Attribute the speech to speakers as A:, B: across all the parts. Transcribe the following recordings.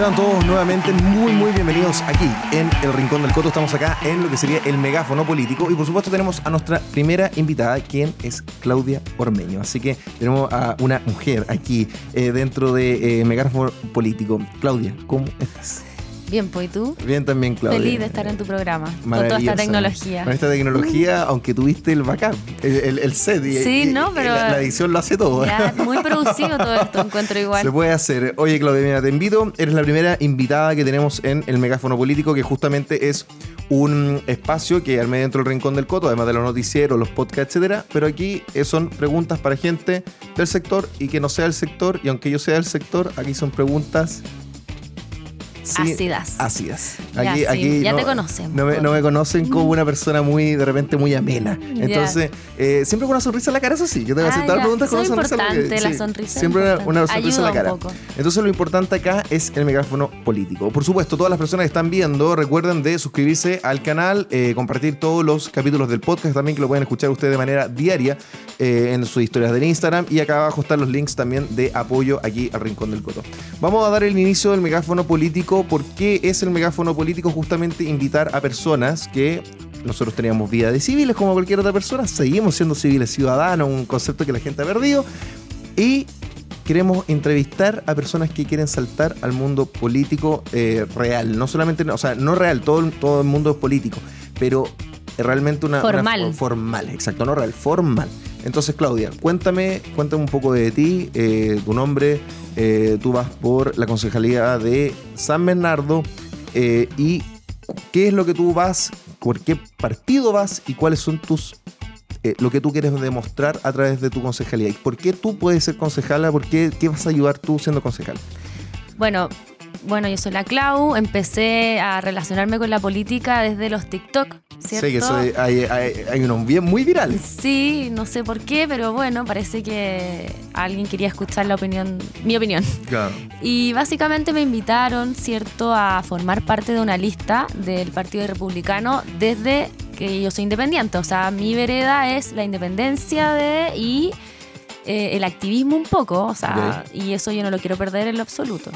A: Sean todos nuevamente muy muy bienvenidos aquí en el Rincón del Coto. Estamos acá en lo que sería el megáfono político y por supuesto tenemos a nuestra primera invitada, quien es Claudia Ormeño. Así que tenemos a una mujer aquí eh, dentro de eh, megáfono político. Claudia, ¿cómo estás?
B: Bien, pues ¿y tú?
A: Bien también, Claudia.
B: Feliz de estar en tu programa. Con toda esta tecnología.
A: Con esta tecnología, aunque tuviste el backup, el, el, set. Y,
B: sí, no, pero.
A: La, edición lo hace todo.
B: Ya, muy producido todo esto, encuentro igual.
A: Se puede hacer. Oye, Claudia, mira, te invito. Eres la primera invitada que tenemos en el megáfono político, que justamente es un espacio que armé dentro del Rincón del Coto, además de los noticieros, los podcasts, etcétera. Pero aquí eh, son preguntas para gente del sector y que no sea del sector. Y aunque yo sea del sector, aquí son preguntas
B: ácidas.
A: Ácidas.
B: Aquí, ya, aquí ya te conocen.
A: No me, conocen como una persona muy, de repente, muy amena. Entonces, eh, siempre con una sonrisa en la cara, eso sí. Yo te voy a hacer ah, preguntas con una sonrisa
B: en la sonrisa.
A: Siempre una, sonrisa en la cara. Entonces, lo importante acá es el megáfono político. Por supuesto, todas las personas que están viendo, recuerden de suscribirse al canal, eh, compartir todos los capítulos del podcast también, que lo pueden escuchar ustedes de manera diaria eh, en sus historias del Instagram. Y acá abajo están los links también de apoyo aquí al Rincón del Coto. Vamos a dar el inicio del megáfono político por qué es el megáfono político justamente invitar a personas que nosotros teníamos vida de civiles como cualquier otra persona, seguimos siendo civiles ciudadanos, un concepto que la gente ha perdido, y queremos entrevistar a personas que quieren saltar al mundo político eh, real, no solamente, o sea, no real, todo, todo el mundo es político, pero realmente una...
B: Formal.
A: formal, exacto, no real, formal. Entonces, Claudia, cuéntame, cuéntame un poco de ti, eh, tu nombre. Eh, tú vas por la concejalía de San Bernardo eh, y qué es lo que tú vas, por qué partido vas y cuáles son tus lo que tú quieres demostrar a través de tu concejalía. ¿Y por qué tú puedes ser concejala? ¿Por qué, qué vas a ayudar tú siendo concejal?
B: Bueno, bueno, yo soy la Clau, empecé a relacionarme con la política desde los TikTok, ¿cierto?
A: Sí, que eso hay, hay, unos bien muy virales.
B: Sí, no sé por qué, pero bueno, parece que alguien quería escuchar la opinión, mi opinión.
A: Claro.
B: Y básicamente me invitaron, ¿cierto?, a formar parte de una lista del Partido Republicano desde que yo soy independiente. O sea, mi vereda es la independencia de y eh, el activismo un poco, o sea, y eso yo no lo quiero perder en lo absoluto.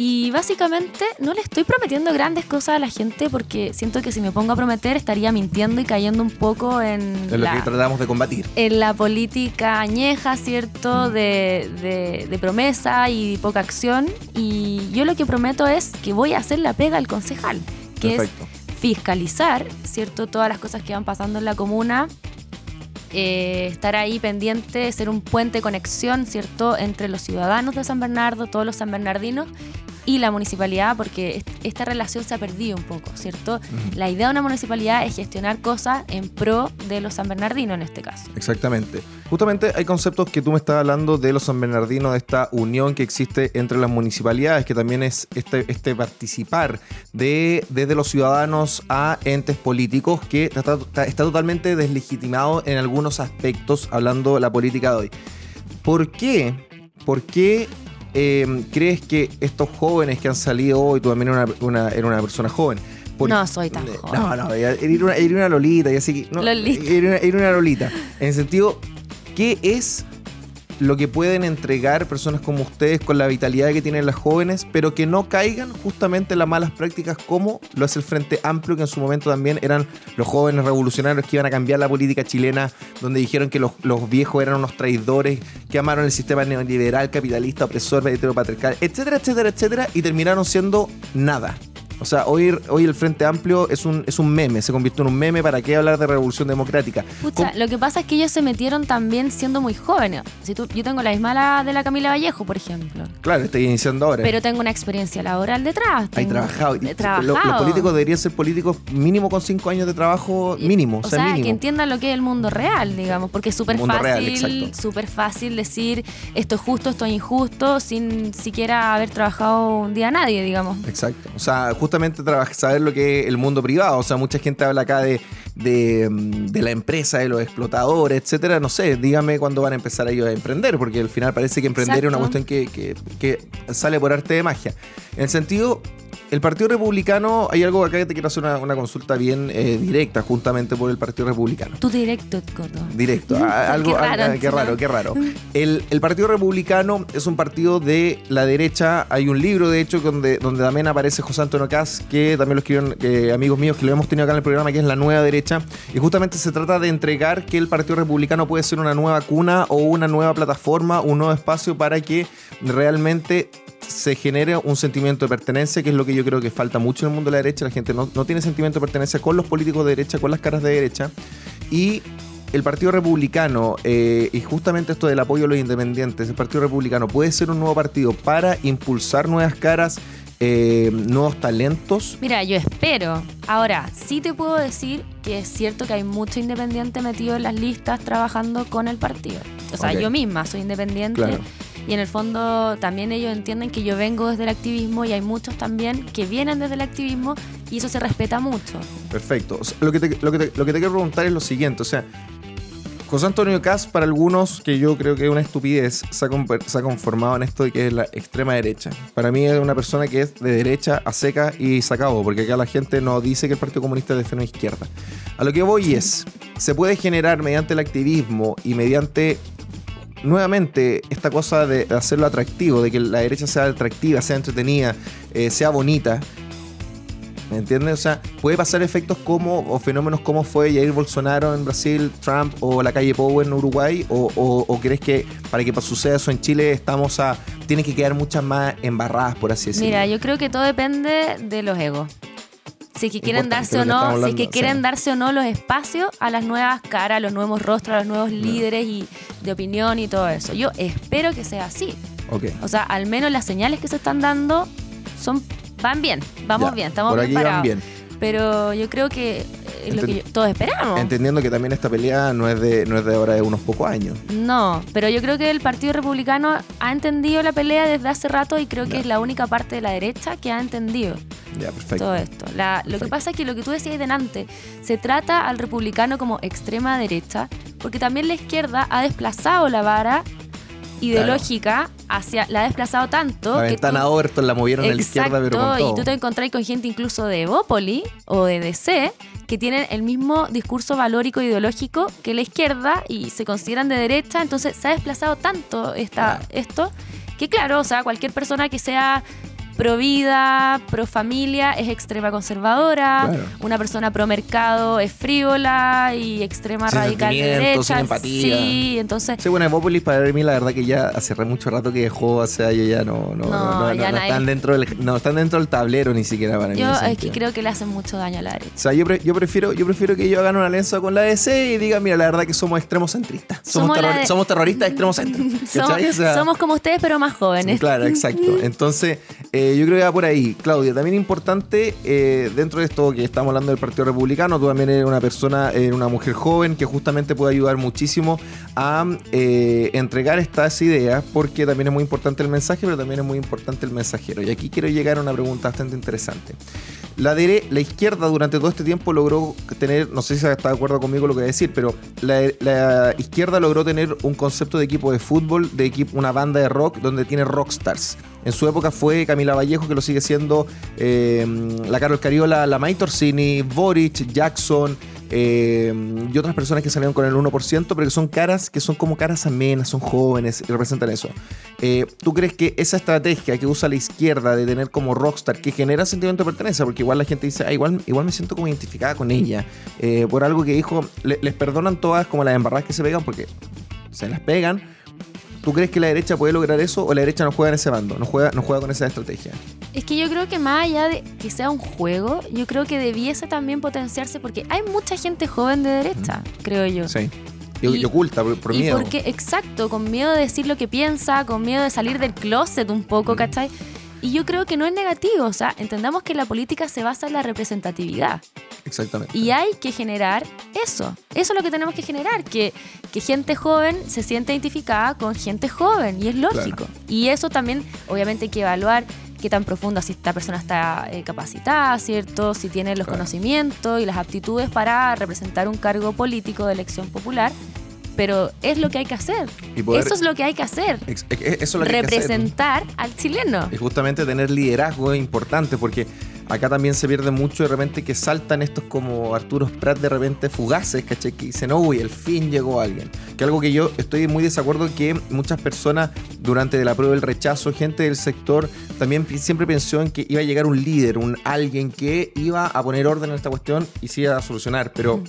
B: Y básicamente no le estoy prometiendo grandes cosas a la gente porque siento que si me pongo a prometer estaría mintiendo y cayendo un poco en...
A: lo que tratamos de combatir.
B: En la política añeja, ¿cierto? De, de, promesa y poca acción. Y yo lo que prometo es que voy a hacer la pega al concejal, que es fiscalizar, ¿cierto? Todas las cosas que van pasando en la comuna eh, estar ahí pendiente, ser un puente de conexión, ¿cierto?, entre los ciudadanos de San Bernardo, todos los san bernardinos y la municipalidad, porque esta relación se ha perdido un poco, ¿cierto? La idea de una municipalidad es gestionar cosas en pro de los San Bernardinos en este caso.
A: Exactamente. Justamente hay conceptos que tú me estás hablando de los San Bernardinos, de esta unión que existe entre las municipalidades, que también es este, este participar de, desde los ciudadanos a entes políticos, que está, está totalmente deslegitimado en algunos aspectos, hablando de la política de hoy. ¿Por qué? ¿Por qué Em, crees que estos jóvenes que han salido hoy, tú también eres una, una, persona joven,
B: no soy tan joven.
A: No, no, era una, una lolita y así. No,
B: lolita.
A: Era, una, era una lolita. En el sentido, ¿qué es lo que pueden entregar personas como ustedes con la vitalidad que tienen las jóvenes, pero que no caigan justamente en las malas prácticas como lo es el Frente Amplio, que en su momento también eran los jóvenes revolucionarios que iban a cambiar la política chilena, donde dijeron que los, viejos eran unos traidores, que amaron el sistema neoliberal, capitalista, opresor, patriarcal, etcétera, etcétera, etcétera, y terminaron siendo nada. O sea, hoy, hoy el Frente Amplio es un, es un meme, se convirtió en un meme. ¿Para qué hablar de revolución democrática?
B: Pucha, lo que pasa es que ellos se metieron también siendo muy jóvenes. Si tú, yo tengo la misma de la Camila Vallejo, por ejemplo.
A: Claro, estoy iniciando ahora.
B: Pero tengo una experiencia laboral detrás.
A: Hay trabajado. Trabajado. Los, políticos deberían ser políticos mínimo con cinco años de trabajo mínimo.
B: O,
A: sea,
B: que entiendan lo que es el mundo real, digamos, porque es súper fácil, súper fácil decir esto es justo, esto es injusto, sin siquiera haber trabajado un día nadie, digamos.
A: Exacto. O sea, justamente saber lo que es el mundo privado. O sea, mucha gente habla acá de, de, mm, la empresa, de los explotadores, etcétera. No sé, dígame cuándo van a empezar ellos a emprender, porque al final parece que emprender es una cuestión que, que, sale por arte de magia. En el sentido, el Partido Republicano, hay algo acá que te quiero hacer una, consulta bien eh, directa, justamente por el Partido Republicano.
B: Tú directo, Coto.
A: Directo, algo, qué raro, qué raro, qué raro. El, Partido Republicano es un partido de la derecha. Hay un libro, de hecho, donde, donde también aparece José Antonio Caz, que también lo escribieron eh, amigos míos que lo hemos tenido acá en el programa, que es La Nueva Derecha. Y justamente se trata de entregar que el Partido Republicano puede ser una nueva cuna o una nueva plataforma, un nuevo espacio para que realmente se genere un sentimiento de pertenencia, que es lo que yo creo que falta mucho en el mundo de la derecha. La gente no, tiene sentimiento de pertenencia con los políticos de derecha, con las caras de derecha. Y el Partido Republicano, eh, y justamente esto del apoyo a los independientes, el Partido Republicano puede ser un nuevo partido para impulsar nuevas caras, eh, nuevos talentos.
B: Mira, yo espero. Ahora, sí te puedo decir que es cierto que hay mucho independiente metido en las listas trabajando con el partido. O sea, yo misma soy independiente. Y en el fondo también ellos entienden que yo vengo desde el activismo y hay muchos también que vienen desde el activismo y eso se respeta mucho.
A: Perfecto. lo, que te, lo, que te, lo que te quiero preguntar es lo siguiente, o sea, José Antonio Cas, para algunos, que yo creo que es una estupidez, se ha, conformado en esto de que es la extrema derecha. Para mí es una persona que es de derecha a seca y se acabó, porque acá la gente no dice que el Partido Comunista es de extrema izquierda. A lo que voy es, se puede generar mediante el activismo y mediante nuevamente esta cosa de hacerlo atractivo, de que la derecha sea atractiva, sea entretenida, eh, sea bonita. ¿Me entiendes? O sea, puede pasar efectos como, o fenómenos como fue Jair Bolsonaro en Brasil, Trump o la calle Power en Uruguay, o, crees que para que suceda eso en Chile estamos a, tiene que quedar muchas más embarradas, por así decirlo.
B: Mira, yo creo que todo depende de los egos si que quieren darse o no, si que quieren darse o no los espacios a las nuevas caras, a los nuevos rostros, a los nuevos líderes y de opinión y todo eso. Yo espero que sea así. O sea, al menos las señales que se están dando son van bien, vamos bien, estamos
A: por aquí
B: Van
A: bien.
B: Pero yo creo que es lo que todos esperamos.
A: Entendiendo que también esta pelea no es de no es de ahora de unos pocos años.
B: No, pero yo creo que el Partido Republicano ha entendido la pelea desde hace rato y creo que es la única parte de la derecha que ha entendido.
A: Ya, perfecto.
B: Todo esto. lo que pasa es que lo que tú decías delante, se trata al republicano como extrema derecha, porque también la izquierda ha desplazado la vara ideológica hacia la ha desplazado tanto
A: la ventana Overton la movieron a la izquierda pero con
B: y tú te encontrás con gente incluso de Evópoli o de DC que tienen el mismo discurso valórico ideológico que la izquierda y se consideran de derecha entonces se ha desplazado tanto esta, esto que claro o sea cualquier persona que sea pro vida, pro familia es extrema conservadora, una persona pro mercado es frívola y extrema radical de derecha.
A: empatía.
B: Sí, entonces.
A: Sí, bueno, Evópolis para mí la verdad que ya hace mucho rato que dejó, o sea, ya no, no, no, no, están dentro del, no están dentro del tablero ni siquiera para
B: mí. Yo es que creo que le hacen mucho daño a la derecha.
A: O sea, yo, yo prefiero, yo prefiero que ellos hagan una alianza con la DC y digan, mira, la verdad que somos extremos centristas. Somos, somos, terroristas extremos centristas.
B: somos, somos, como ustedes, pero más jóvenes.
A: Claro, exacto. Entonces, eh, yo creo que va por ahí. Claudia, también importante, eh, dentro de esto que estamos hablando del Partido Republicano, tú también eres una persona, eres una mujer joven que justamente puede ayudar muchísimo a eh, entregar estas ideas, porque también es muy importante el mensaje, pero también es muy importante el mensajero. Y aquí quiero llegar a una pregunta bastante interesante. La, izquierda durante todo este tiempo logró tener, no sé si está de acuerdo conmigo lo que voy a decir, pero la, izquierda logró tener un concepto de equipo de fútbol, de una banda de rock donde tiene rockstars. En su época fue Camila Vallejo, que lo sigue siendo, eh, la Carol Cariola, la May Torsini, Boric, Jackson, eh, y otras personas que salieron con el 1%, pero que son caras que son como caras amenas, son jóvenes y representan eso. Eh, ¿Tú crees que esa estrategia que usa la izquierda de tener como rockstar, que genera sentimiento de pertenencia, porque igual la gente dice, ah, igual, igual me siento como identificada con ella, eh, por algo que dijo, les perdonan todas como las embarradas que se pegan, porque se las pegan, ¿Tú crees que la derecha puede lograr eso o la derecha no juega en ese bando, no juega, no juega con esa estrategia?
B: Es que yo creo que más allá de que sea un juego, yo creo que debiese también potenciarse porque hay mucha gente joven de derecha, creo yo.
A: Sí. Y, oculta por, y miedo.
B: Porque, exacto, con miedo de decir lo que piensa, con miedo de salir del closet un poco, ¿cachai? Y yo creo que no es negativo, o sea, entendamos que la política se basa en la representatividad.
A: Exactamente.
B: Y hay que generar eso. Eso es lo que tenemos que generar, que, que gente joven se siente identificada con gente joven, y es lógico. Y eso también, obviamente, hay que evaluar qué tan profunda si esta persona está eh, capacitada, ¿cierto? Si tiene los conocimientos y las aptitudes para representar un cargo político de elección popular pero es lo que hay que hacer. eso es lo que hay que hacer. Representar al chileno.
A: Y justamente tener liderazgo es importante porque acá también se pierde mucho de repente que saltan estos como Arturo Prat de repente fugaces, ¿cachai? Que dicen, uy, el fin llegó alguien. Que algo que yo estoy muy desacuerdo que muchas personas durante la prueba del rechazo, gente del sector, también siempre pensó en que iba a llegar un líder, un alguien que iba a poner orden en esta cuestión y se iba a solucionar, pero...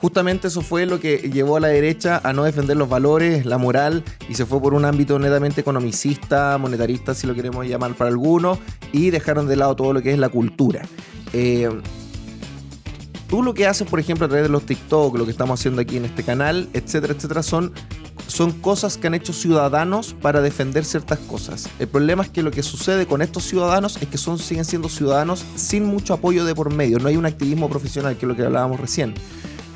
A: Justamente eso fue lo que llevó a la derecha a no defender los valores, la moral, y se fue por un ámbito netamente economicista, monetarista, si lo queremos llamar para algunos, y dejaron de lado todo lo que es la cultura. Eh, tú lo que haces, por ejemplo, a través de los TikTok, lo que estamos haciendo aquí en este canal, etcétera, etcétera, son, son cosas que han hecho ciudadanos para defender ciertas cosas. El problema es que lo que sucede con estos ciudadanos es que son, siguen siendo ciudadanos sin mucho apoyo de por medio. No hay un activismo profesional, que es lo que hablábamos recién.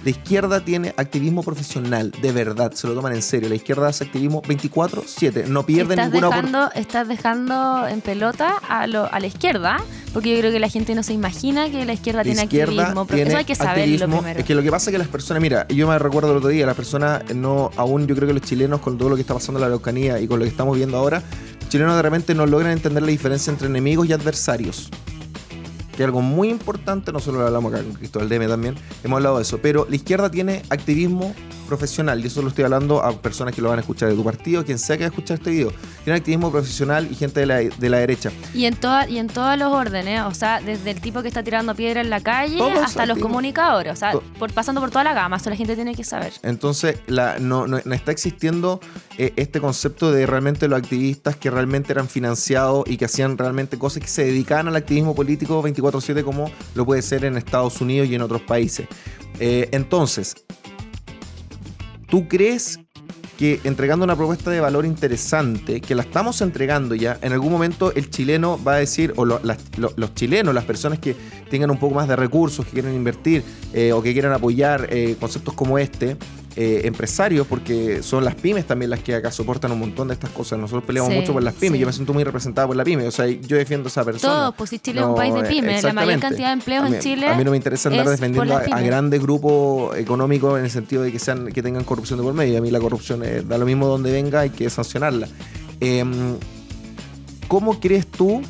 A: La izquierda tiene activismo profesional, de verdad, se lo toman en serio. La izquierda hace activismo 24-7, no pierde ninguna
B: oportunidad. Estás dejando en pelota a, lo, a la izquierda, porque yo creo que la gente no se imagina que la izquierda tiene activismo. Tiene eso hay que saberlo primero.
A: Es que lo que pasa es que las personas, mira, yo me recuerdo el otro día, las personas no, aún yo creo que los chilenos con todo lo que está pasando en la Araucanía y con lo que estamos viendo ahora, los chilenos de repente no logran entender la diferencia entre enemigos y adversarios que es algo muy importante, nosotros lo hablamos acá con Cristóbal Deme también, hemos hablado de eso, pero la izquierda tiene activismo profesional, y eso lo estoy hablando a personas que lo van a escuchar de tu partido, quien sea que va a escuchar este video, tiene activismo profesional y gente de la, de la derecha.
B: Y en, toda, y en todos los órdenes, o sea, desde el tipo que está tirando piedra en la calle hasta los comunicadores, o sea, por, pasando por toda la gama, eso la gente tiene que saber.
A: Entonces, la, no, no, está existiendo eh, este concepto de realmente los activistas que realmente eran financiados y que hacían realmente cosas que se dedicaban al activismo político 24/7 como lo puede ser en Estados Unidos y en otros países. Eh, entonces, ¿Tú crees que entregando una propuesta de valor interesante, que la estamos entregando ya, en algún momento el chileno va a decir, o los chilenos, las personas que tengan un poco más de recursos, que quieran invertir eh, o que quieran apoyar eh, conceptos como este, eh, empresarios, porque son las pymes también las que acá soportan un montón de estas cosas. Nosotros peleamos mucho por las pymes. Yo me siento muy representada por la pyme. O sea, yo defiendo a esa persona.
B: Todo, pues si Chile es un país de pymes. La mayor cantidad de empleos en Chile.
A: A mí no me interesa andar defendiendo a, grandes grupos económicos en el sentido de que sean que tengan corrupción de por medio. A mí la corrupción da lo mismo donde venga, hay que sancionarla. Em, ¿Cómo crees tú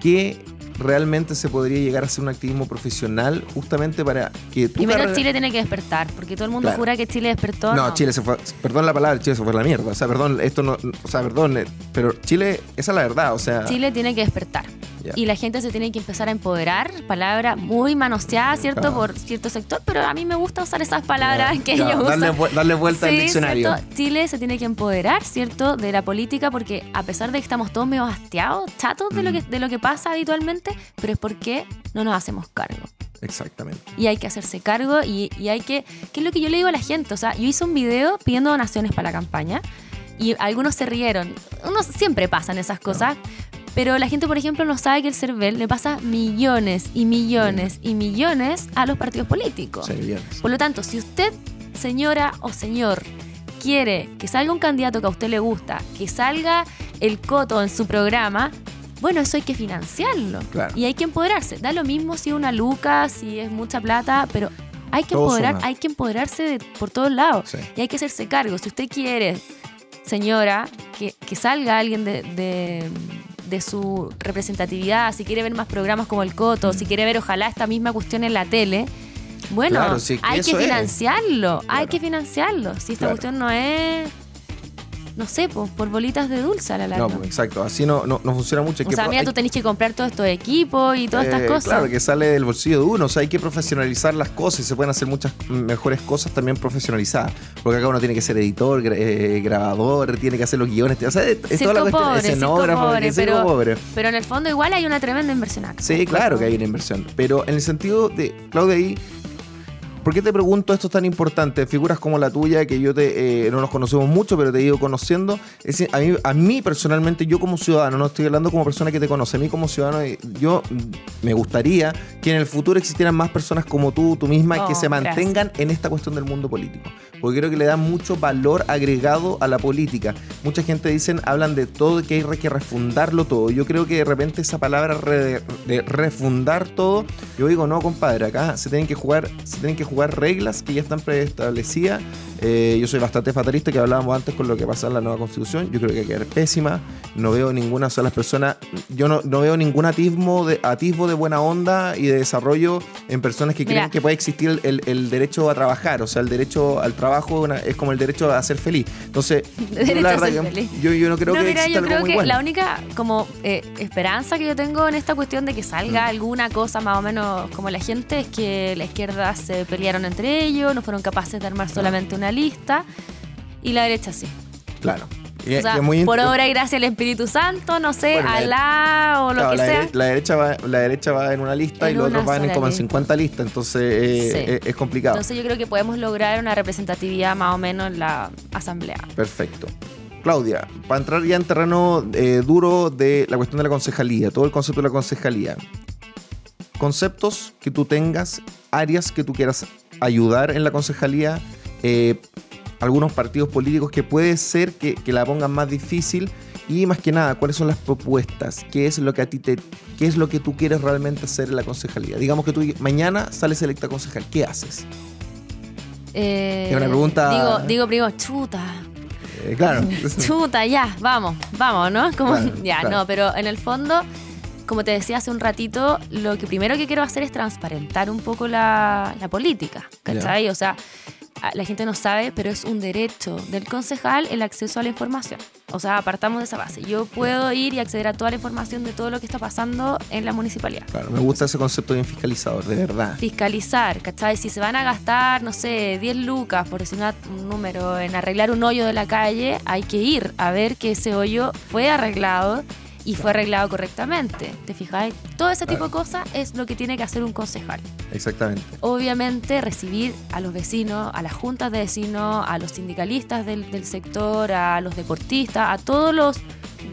A: que realmente se podría llegar a ser un activismo profesional justamente para que
B: Primero Chile tiene que despertar, porque todo el mundo jura que Chile despertó.
A: No, Chile se fue, perdón la palabra, Chile se fue a la mierda. O sea, perdón, esto no, o sea, perdón, eh, pero Chile, esa es la verdad, o sea.
B: Chile tiene que despertar. Y la gente se tiene que empezar a empoderar, palabra muy manoseada, ¿cierto? Por cierto sector, pero a mí me gusta usar esas palabras que ellos
A: darle, usan. Darle vuelta al diccionario.
B: Chile se tiene que empoderar, ¿cierto? De la política, porque a pesar de que estamos todos medio hastiados, chatos de, lo que, de lo que pasa habitualmente, pero es porque no nos hacemos cargo.
A: Exactamente.
B: Y hay que hacerse cargo y, hay que, ¿qué es lo que yo le digo a la gente? O sea, yo hice un video pidiendo donaciones para la campaña y algunos se rieron. Uno siempre pasan esas cosas, pero la gente, por ejemplo, no sabe que el CERVEL le pasa millones y millones y millones a los partidos políticos. Por lo tanto, si usted, señora o señor, quiere que salga un candidato que a usted le gusta, que salga el coto en su programa, bueno, eso hay que financiarlo. Y hay que empoderarse. Da lo mismo si es una luca, si es mucha plata, pero hay que, empoderar, hay que empoderarse de, por todos lados. Y hay que hacerse cargo. Si usted quiere, señora, que, salga alguien de de su representatividad, si quiere ver más programas como el Coto, si quiere ver ojalá esta misma cuestión en la tele, bueno, hay que financiarlo, hay que financiarlo. Si esta cuestión no es no sé, pues, por bolitas de dulce a la larga.
A: No, exacto, así no, no, funciona mucho.
B: o sea, mira, tú tenés que comprar todos estos equipos y todas estas eh, cosas.
A: Claro, que sale del bolsillo de uno, o sea, hay que profesionalizar las cosas y se pueden hacer muchas mejores cosas también profesionalizadas. Porque acá uno tiene que ser editor, eh, grabador, tiene que hacer los guiones, o sea, es, toda la cuestión, pobre, escenógrafo,
B: pobre, pero, pobre. pero en el fondo igual hay una tremenda inversión acá.
A: Sí, claro que hay una inversión, pero en el sentido de, Claudia, ahí ¿Por qué te pregunto esto tan importante? Figuras como la tuya, que yo te, eh, no nos conocemos mucho, pero te he ido conociendo. Es a, mí, a mí personalmente, yo como ciudadano, no estoy hablando como persona que te conoce, a mí como ciudadano, yo me gustaría que que en el futuro existieran más personas como tú, tú misma, que oh, se mantengan en esta cuestión del mundo político. Porque creo que le da mucho valor agregado a la política. Mucha gente dicen, hablan de todo, que hay que refundarlo todo. Yo creo que de repente esa palabra de refundar todo, yo digo, no, compadre, acá se tienen que jugar, se tienen que jugar reglas que ya están preestablecidas. Eh, yo soy bastante fatalista, que hablábamos antes con lo que pasa en la nueva constitución. Yo creo que hay que quedar pésima. No veo ninguna sola persona, yo no, no veo ningún atismo de, atisbo de buena onda y de desarrollo en personas que creen que puede existir el, el, derecho a trabajar. O sea, el derecho al trabajo es como el derecho a ser feliz. Entonces, la verdad que yo, yo, no creo que
B: mira, yo creo que la única como eh, esperanza que yo tengo en esta cuestión de que salga mm. alguna cosa más o menos como la gente es que la izquierda se pelearon entre ellos, no fueron capaces de armar solamente una lista y la derecha sí.
A: Claro
B: por obra y gracia del Espíritu Santo, no sé, Alá o lo que sea.
A: la, derecha va, la derecha va en una lista y los otros van en como en 50 listas, entonces eh, es, complicado.
B: Entonces yo creo que podemos lograr una representatividad más o menos en la asamblea.
A: Perfecto. Claudia, para entrar ya en terreno eh, duro de la cuestión de la concejalía, todo el concepto de la concejalía. Conceptos que tú tengas, áreas que tú quieras ayudar en la concejalía, eh, algunos partidos políticos que puede ser que, la pongan más difícil y más que nada, ¿cuáles son las propuestas? ¿Qué es lo que a ti te qué es lo que tú quieres realmente hacer en la concejalía? Digamos que tú mañana sales electa concejal, ¿qué haces?
B: Eh, es una pregunta Digo, digo primo, chuta.
A: Eh, claro.
B: chuta, ya, vamos, vamos, ¿no? Como, ya, no, pero en el fondo como te decía hace un ratito, lo que primero que quiero hacer es transparentar un poco la, política, ¿cachai? O sea, la gente no sabe, pero es un derecho del concejal el acceso a la información. O sea, apartamos de esa base. Yo puedo ir y acceder a toda la información de todo lo que está pasando en la municipalidad.
A: Claro, me gusta ese concepto de fiscalizador, de verdad.
B: Fiscalizar, ¿cachai? Si se van a gastar, no sé, 10 lucas, por decir un número, en arreglar un hoyo de la calle, hay que ir a ver que ese hoyo fue arreglado y fue arreglado correctamente. ¿Te fijáis? Todo ese tipo de cosas es lo que tiene que hacer un concejal.
A: Exactamente.
B: Obviamente recibir a los vecinos, a las juntas de vecinos, a los sindicalistas del, del sector, a los deportistas, a todos los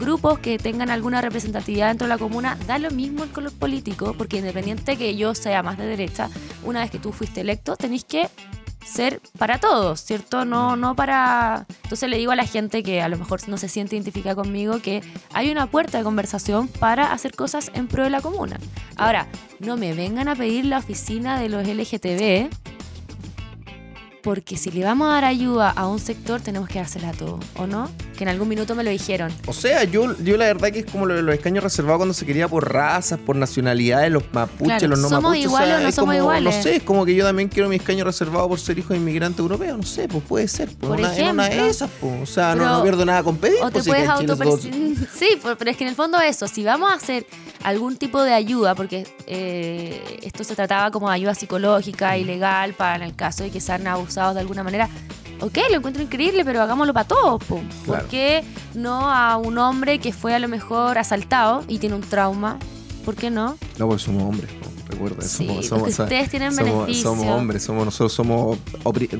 B: grupos que tengan alguna representatividad dentro de la comuna, da lo mismo el color político, porque independiente que yo sea más de derecha, una vez que tú fuiste electo, tenéis que ser para todos, ¿cierto? No, no para... Entonces le digo a la gente que a lo mejor no se siente identificada conmigo que hay una puerta de conversación para hacer cosas en pro de la comuna. Ahora, no me vengan a pedir la oficina de los LGTB porque si le vamos a dar ayuda a un sector, tenemos que dársela a todo, ¿o no? Que en algún minuto me lo dijeron.
A: O sea, yo, yo la verdad que es como los escaños reservados cuando se quería por razas, por nacionalidades, los mapuches, los no
B: ¿somos
A: mapuches.
B: Iguales o, no somos iguales?
A: No sé, es como que yo también quiero mi escaño reservado por ser hijo de inmigrante europeo, no sé, pues puede ser. Pues por una, ejemplo, una de esas, pues. O sea, no, pierdo nada con pedir.
B: O te
A: pues,
B: puedes auto Sí, pero es que en el fondo eso, si vamos a hacer algún tipo de ayuda, porque eh, esto se trataba como de ayuda psicológica y legal para el caso de que sean abusados de alguna manera, ok, lo encuentro increíble, pero hagámoslo para todos. ¿Por qué no a un hombre que fue a lo mejor asaltado y tiene un trauma? ¿Por qué no?
A: No, porque somos hombres recuerda.
B: somos, ustedes tienen
A: somos, Somos hombres, somos, nosotros somos,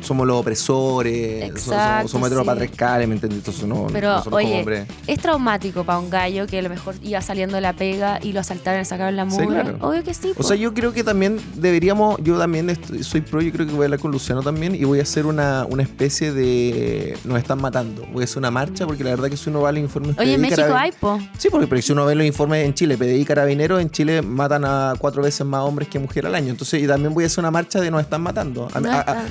A: somos los opresores, Exacto, somos, somos ¿me entiendes? Entonces, no,
B: Pero, oye, es traumático para un gallo que a lo mejor iba saliendo de la pega y lo asaltaron y sacaron la mugre. Obvio que sí.
A: O sea, yo creo que también deberíamos, yo también soy pro, yo creo que voy a hablar con Luciano también y voy a hacer una, una especie de. Nos están matando. Voy a hacer una marcha porque la verdad que si uno va al informe.
B: Oye, en México hay, po.
A: Sí, porque si uno ve los informes en Chile, PDI Carabineros, en Chile matan a cuatro veces más hombres que mujeres al año. Entonces, y también voy a hacer una marcha de nos están matando.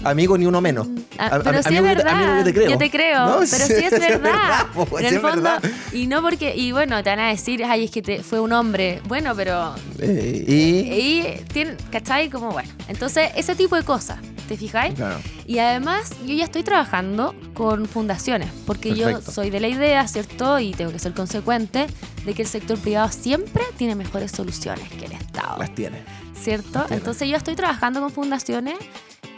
A: amigo, ni uno menos.
B: Ah, pero sí es verdad. yo te creo. Yo te creo, pero sí es verdad. en el fondo, y no porque, y bueno, te van a decir, ay, es que te, fue un hombre. Bueno, pero.
A: Eh, y.
B: Y, ¿cachai? Como bueno. Entonces, ese tipo de cosas. ¿Te fijáis? Claro. Y además, yo ya estoy trabajando con fundaciones, porque yo soy de la idea, ¿cierto? Y tengo que ser consecuente de que el sector privado siempre tiene mejores soluciones que el Estado.
A: Las tiene.
B: ¿cierto? Entonces yo estoy trabajando con fundaciones,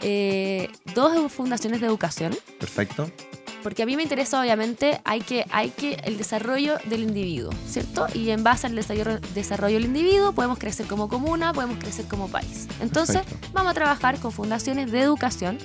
B: eh, dos fundaciones de educación.
A: Perfecto.
B: Porque a mí me interesa, obviamente, hay que, hay que el desarrollo del individuo, ¿cierto? Y en base al desarrollo, desarrollo del individuo podemos crecer como comuna, podemos crecer como país. Entonces, vamos a trabajar con fundaciones de educación.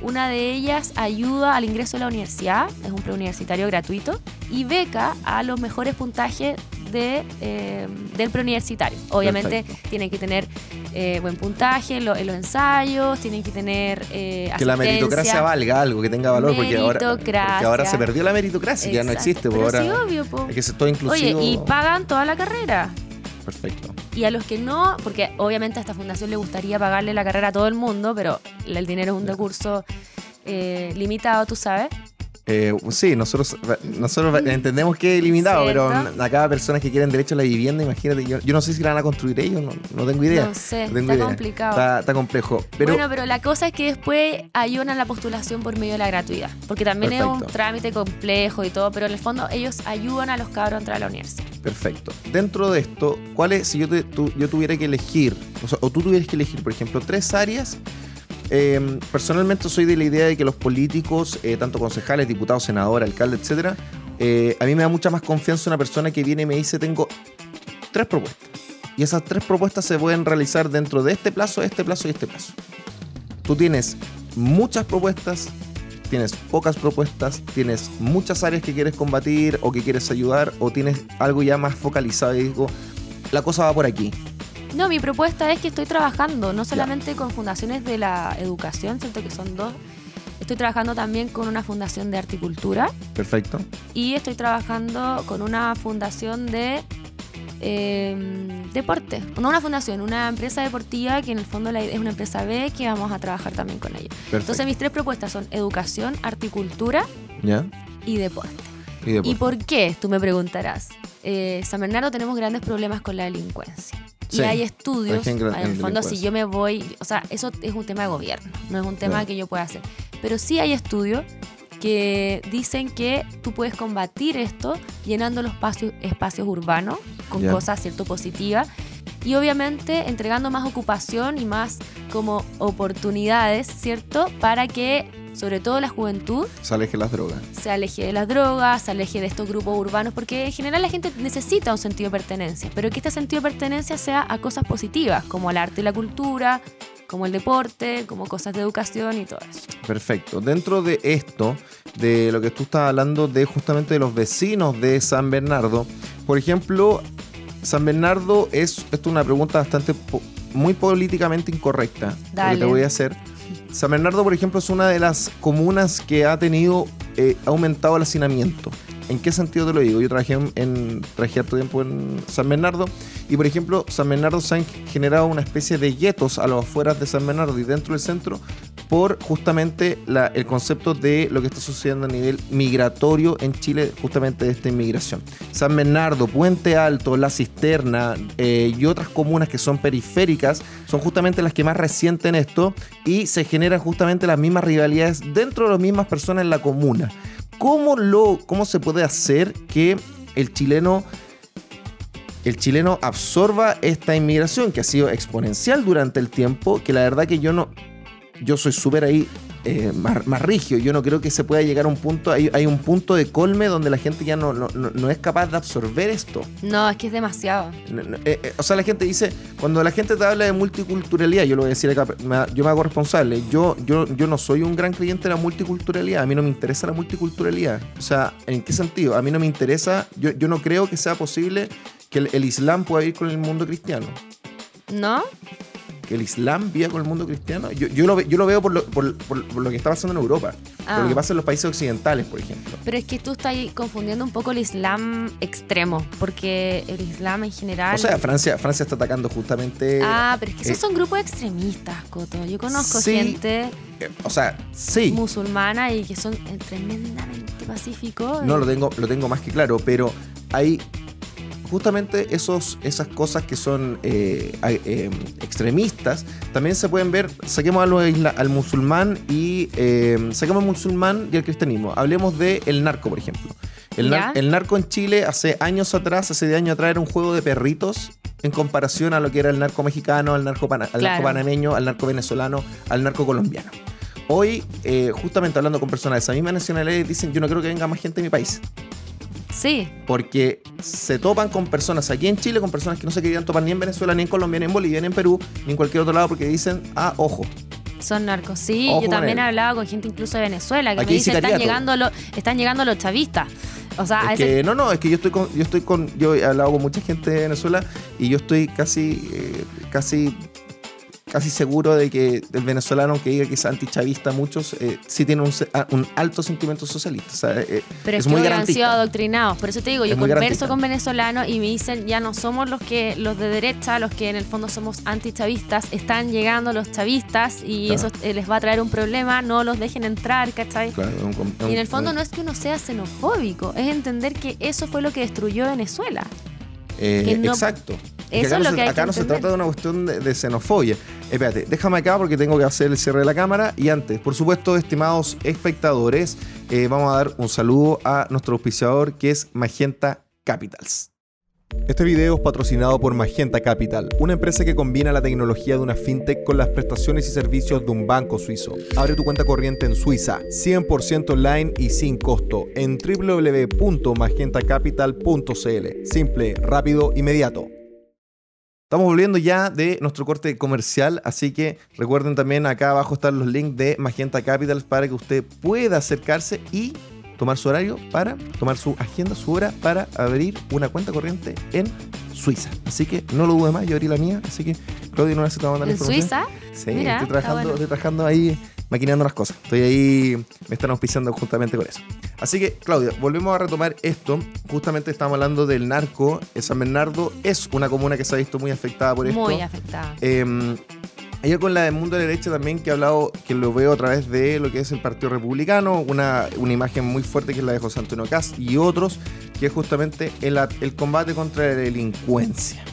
B: Una de ellas ayuda al ingreso a la universidad, es un preuniversitario gratuito, y beca a los mejores puntajes de, eh, del preuniversitario. Obviamente tiene que tener eh, buen puntaje en, los ensayos, tienen que tener eh,
A: Que la meritocracia valga algo, que tenga valor, porque ahora, porque ahora se perdió la meritocracia, ya no existe.
B: Pero
A: ahora,
B: sí, obvio, po.
A: Es que se todo inclusivo.
B: Oye, y pagan toda la carrera.
A: Perfecto.
B: Y a los que no, porque obviamente a esta fundación le gustaría pagarle la carrera a todo el mundo, pero el dinero es un recurso eh, limitado, tú sabes.
A: Eh, sí, nosotros, nosotros entendemos que es limitado, pero a cada persona que quieren derecho a la vivienda, imagínate, yo, no sé si la van a construir ellos, no, tengo idea.
B: No sé, está
A: complicado. Está, complejo. Pero,
B: bueno, pero la cosa es que después ayudan a la postulación por medio de la gratuidad, porque también es un trámite complejo y todo, pero en el fondo ellos ayudan a los cabros a entrar a la universidad.
A: Perfecto. Dentro de esto, ¿cuál es, si yo, yo tuviera que elegir, o, o tú tuvieras que elegir, por ejemplo, tres áreas Em, personalmente soy de la idea de que los políticos, eh, tanto concejales, diputados, senadores, alcaldes, etcétera, eh, a mí me da mucha más confianza una persona que viene y me dice tengo tres propuestas. Y esas tres propuestas se pueden realizar dentro de este plazo, este plazo y este plazo. Tú tienes muchas propuestas, tienes pocas propuestas, tienes muchas áreas que quieres combatir o que quieres ayudar, o tienes algo ya más focalizado y digo, la cosa va por aquí.
B: No, mi propuesta es que estoy trabajando no solamente con fundaciones de la educación, siento que son dos. Estoy trabajando también con una fundación de articultura.
A: Perfecto.
B: Y estoy trabajando con una fundación de eh, deporte. No una fundación, una empresa deportiva que en el fondo es una empresa B que vamos a trabajar también con ella. Entonces mis tres propuestas son educación, articultura y deporte. ¿Y, por qué? Tú me preguntarás. Eh, San Bernardo tenemos grandes problemas con la delincuencia. Y hay estudios, en el fondo si yo me voy, o sea, eso es un tema de gobierno, no es un tema que yo pueda hacer. Pero sí hay estudios que dicen que tú puedes combatir esto llenando los espacios, espacios urbanos con cosas, ¿cierto?, positivas. Y obviamente entregando más ocupación y más como oportunidades, ¿cierto? Para que sobre todo la juventud,
A: se aleje de las drogas.
B: Se aleje de las drogas, se aleje de estos grupos urbanos, porque en general la gente necesita un sentido de pertenencia, pero que este sentido de pertenencia sea a cosas positivas, como el arte y la cultura, como el deporte, como cosas de educación y todo eso.
A: Perfecto. Dentro de esto, de lo que tú estás hablando de justamente de los vecinos de San Bernardo, por ejemplo, San Bernardo es, esto es una pregunta bastante muy políticamente incorrecta, que te voy a hacer. San Bernardo, por ejemplo, es una de las comunas que ha tenido eh, aumentado el hacinamiento. ¿En qué sentido te lo digo? Yo trabajé en, trabajé harto tiempo en San Bernardo y, por ejemplo, San Bernardo se han generado una especie de guetos a los afueras de San Bernardo y dentro del centro por justamente el concepto de lo que está sucediendo a nivel migratorio en Chile, justamente de esta inmigración. San Bernardo, Puente Alto, La Cisterna eh, y otras comunas que son periféricas son justamente las que más resienten esto y se generan justamente las mismas rivalidades dentro de las mismas personas en la comuna. ¿Cómo, lo, cómo se puede hacer que el chileno el chileno absorba esta inmigración que ha sido exponencial durante el tiempo, que la verdad que yo no, yo soy súper ahí eh, más, más, rígido. Yo no creo que se pueda llegar a un punto, hay, hay un punto de colme donde la gente ya no, no, es capaz de absorber esto.
B: No, es que es demasiado.
A: Eh, eh, o sea, la gente dice, cuando la gente te habla de multiculturalidad, yo lo voy a decir acá, yo me hago responsable, yo, yo, yo no soy un gran creyente de la multiculturalidad, a mí no me interesa la multiculturalidad. O sea, ¿en qué sentido? A mí no me interesa, yo, yo no creo que sea posible que el, el Islam pueda ir con el mundo cristiano.
B: ¿No?
A: El Islam viva con el mundo cristiano. Yo, yo, lo, yo lo veo por lo, por, lo, que está pasando en Europa, por lo que ah. pasa en los países occidentales, por ejemplo.
B: Pero es que tú estás confundiendo un poco el Islam extremo, porque el Islam en general...
A: O sea, Francia, Francia está atacando justamente...
B: Ah, pero es que esos eh, son grupos extremistas, Coto. Yo conozco gente...
A: Eh, o sea, sí.
B: Musulmana y que son tremendamente pacíficos.
A: No, lo tengo, lo tengo más que claro, pero hay justamente esos, esas cosas que son eh, eh, extremistas también se pueden ver, saquemos al musulmán y eh, saquemos al musulmán y el cristianismo. Hablemos de el narco, por ejemplo. El, narco en Chile hace años atrás, hace de años atrás, era un juego de perritos en comparación a lo que era el narco mexicano, al narco, al narco panameño, al narco venezolano, al narco colombiano. Hoy, justamente hablando con personas de esa misma nacionalidad, dicen, yo no creo que venga más gente de mi país.
B: Sí.
A: Porque se topan con personas aquí en Chile, con personas que no se querían topar ni en Venezuela, ni en Colombia, ni en Bolivia, ni en Perú, ni en cualquier otro lado, porque dicen, ah, ojo.
B: Son narcos, sí. yo también he hablado con gente incluso de Venezuela que me dice, están llegando, están llegando los chavistas. O sea,
A: que, no, no, es que yo estoy con, yo estoy con, yo he hablado con mucha gente de Venezuela y yo estoy casi, eh, casi casi seguro de que el venezolano que diga que es antichavista, muchos eh, sí tienen un, ah, un, alto sentimiento socialista.
B: Eh, Pero es, muy que han sido adoctrinados. Por eso te digo, yo converso con venezolanos y me dicen, ya no somos los que los de derecha, los que en el fondo somos antichavistas, están llegando los chavistas y eso eh, les va a traer un problema, no los dejen entrar, ¿cachai? y en el fondo no es que uno sea xenofóbico, es entender que eso fue lo que destruyó Venezuela.
A: exacto. Eso acá, no, acá no se trata de una cuestión de, xenofobia. Espérate, déjame acá porque tengo que hacer el cierre de la cámara. Y antes, por supuesto, estimados espectadores, eh, vamos a dar un saludo a nuestro auspiciador que es Magenta Capitals. Este video es patrocinado por Magenta Capital, una empresa que combina la tecnología de una fintech con las prestaciones y servicios de un banco suizo. Abre tu cuenta corriente en Suiza, 100% online y sin costo, en www.magentacapital.cl. Simple, rápido, inmediato. Estamos volviendo ya de nuestro corte comercial, así que recuerden también acá abajo están los links de Magenta Capital para que usted pueda acercarse y tomar su horario para tomar su agenda, su hora para abrir una cuenta corriente en Suiza. Así que no lo dude más, yo abrí la mía, así que Claudio no necesita mandar
B: la información. ¿En Suiza?
A: Sí, estoy, trabajando, estoy trabajando ahí maquinando las cosas. Estoy ahí, me están auspiciando justamente con eso. Así que, Claudia, volvemos a retomar esto. Justamente estamos hablando del narco. San Bernardo es una comuna que se ha visto muy afectada por esto.
B: Muy afectada.
A: Eh, Ayer con la del mundo de derecha también que he hablado, que lo veo a través de lo que es el Partido Republicano, una, una imagen muy fuerte que es la de José Antonio Cast y otros, que es justamente el, el combate contra la delincuencia